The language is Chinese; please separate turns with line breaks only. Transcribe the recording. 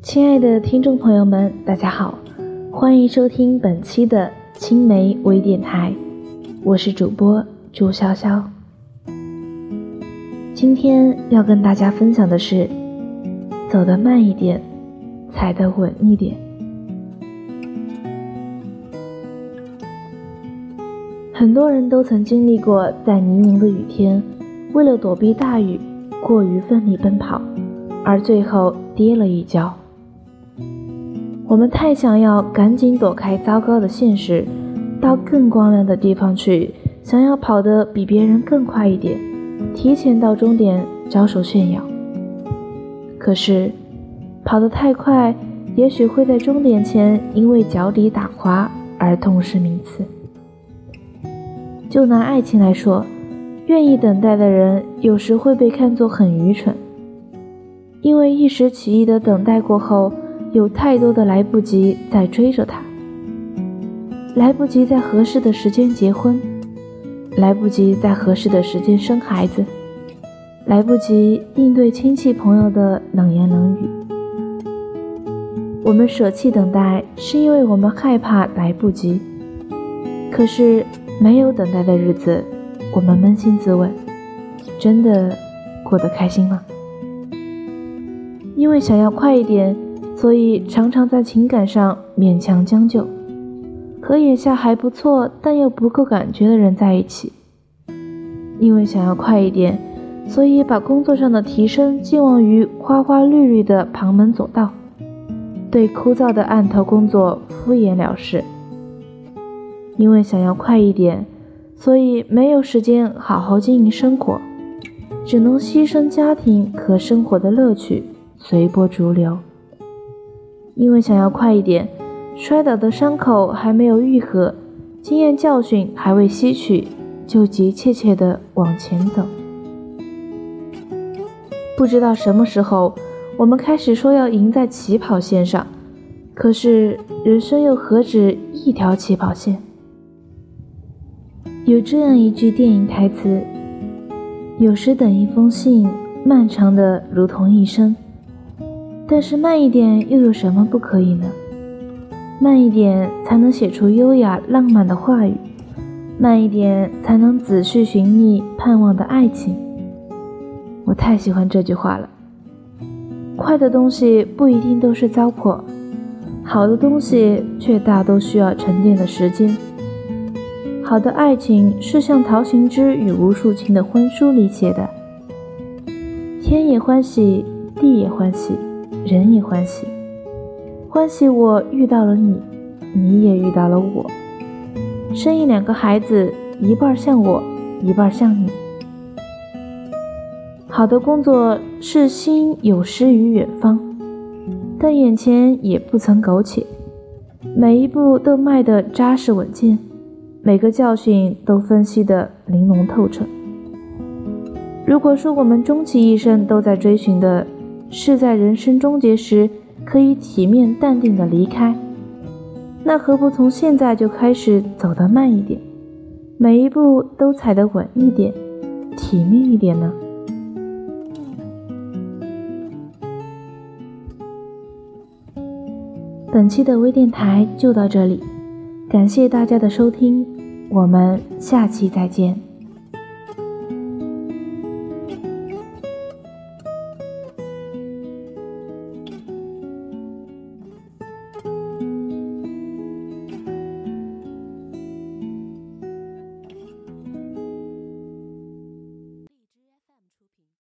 亲爱的听众朋友们，大家好，欢迎收听本期的青梅微电台，我是主播朱潇潇。今天要跟大家分享的是，走得慢一点，踩得稳一点。很多人都曾经历过在泥泞的雨天，为了躲避大雨，过于奋力奔跑，而最后跌了一跤。我们太想要赶紧躲开糟糕的现实，到更光亮的地方去，想要跑得比别人更快一点，提前到终点招手炫耀。可是，跑得太快，也许会在终点前因为脚底打滑而痛失名次。就拿爱情来说，愿意等待的人有时会被看作很愚蠢，因为一时起意的等待过后，有太多的来不及在追着他，来不及在合适的时间结婚，来不及在合适的时间生孩子，来不及应对亲戚朋友的冷言冷语。我们舍弃等待，是因为我们害怕来不及，可是。没有等待的日子，我们扪心自问，真的过得开心吗？因为想要快一点，所以常常在情感上勉强将就，和眼下还不错但又不够感觉的人在一起。因为想要快一点，所以把工作上的提升寄望于花花绿绿的旁门左道，对枯燥的案头工作敷衍了事。因为想要快一点，所以没有时间好好经营生活，只能牺牲家庭和生活的乐趣，随波逐流。因为想要快一点，摔倒的伤口还没有愈合，经验教训还未吸取，就急切切地往前走。不知道什么时候，我们开始说要赢在起跑线上，可是人生又何止一条起跑线？有这样一句电影台词：“有时等一封信，漫长的如同一生。但是慢一点又有什么不可以呢？慢一点才能写出优雅浪漫的话语，慢一点才能仔细寻觅盼望的爱情。”我太喜欢这句话了。快的东西不一定都是糟粕，好的东西却大都需要沉淀的时间。好的爱情是像陶行知与吴树清的婚书里写的：“天也欢喜，地也欢喜，人也欢喜，欢喜我遇到了你，你也遇到了我，生一两个孩子，一半像我，一半像你。好的工作是心有诗于远方，但眼前也不曾苟且，每一步都迈得扎实稳健。”每个教训都分析得玲珑透彻。如果说我们终其一生都在追寻的是在人生终结时可以体面淡定的离开，那何不从现在就开始走得慢一点，每一步都踩得稳一点，体面一点呢？本期的微电台就到这里，感谢大家的收听。我们下期再见。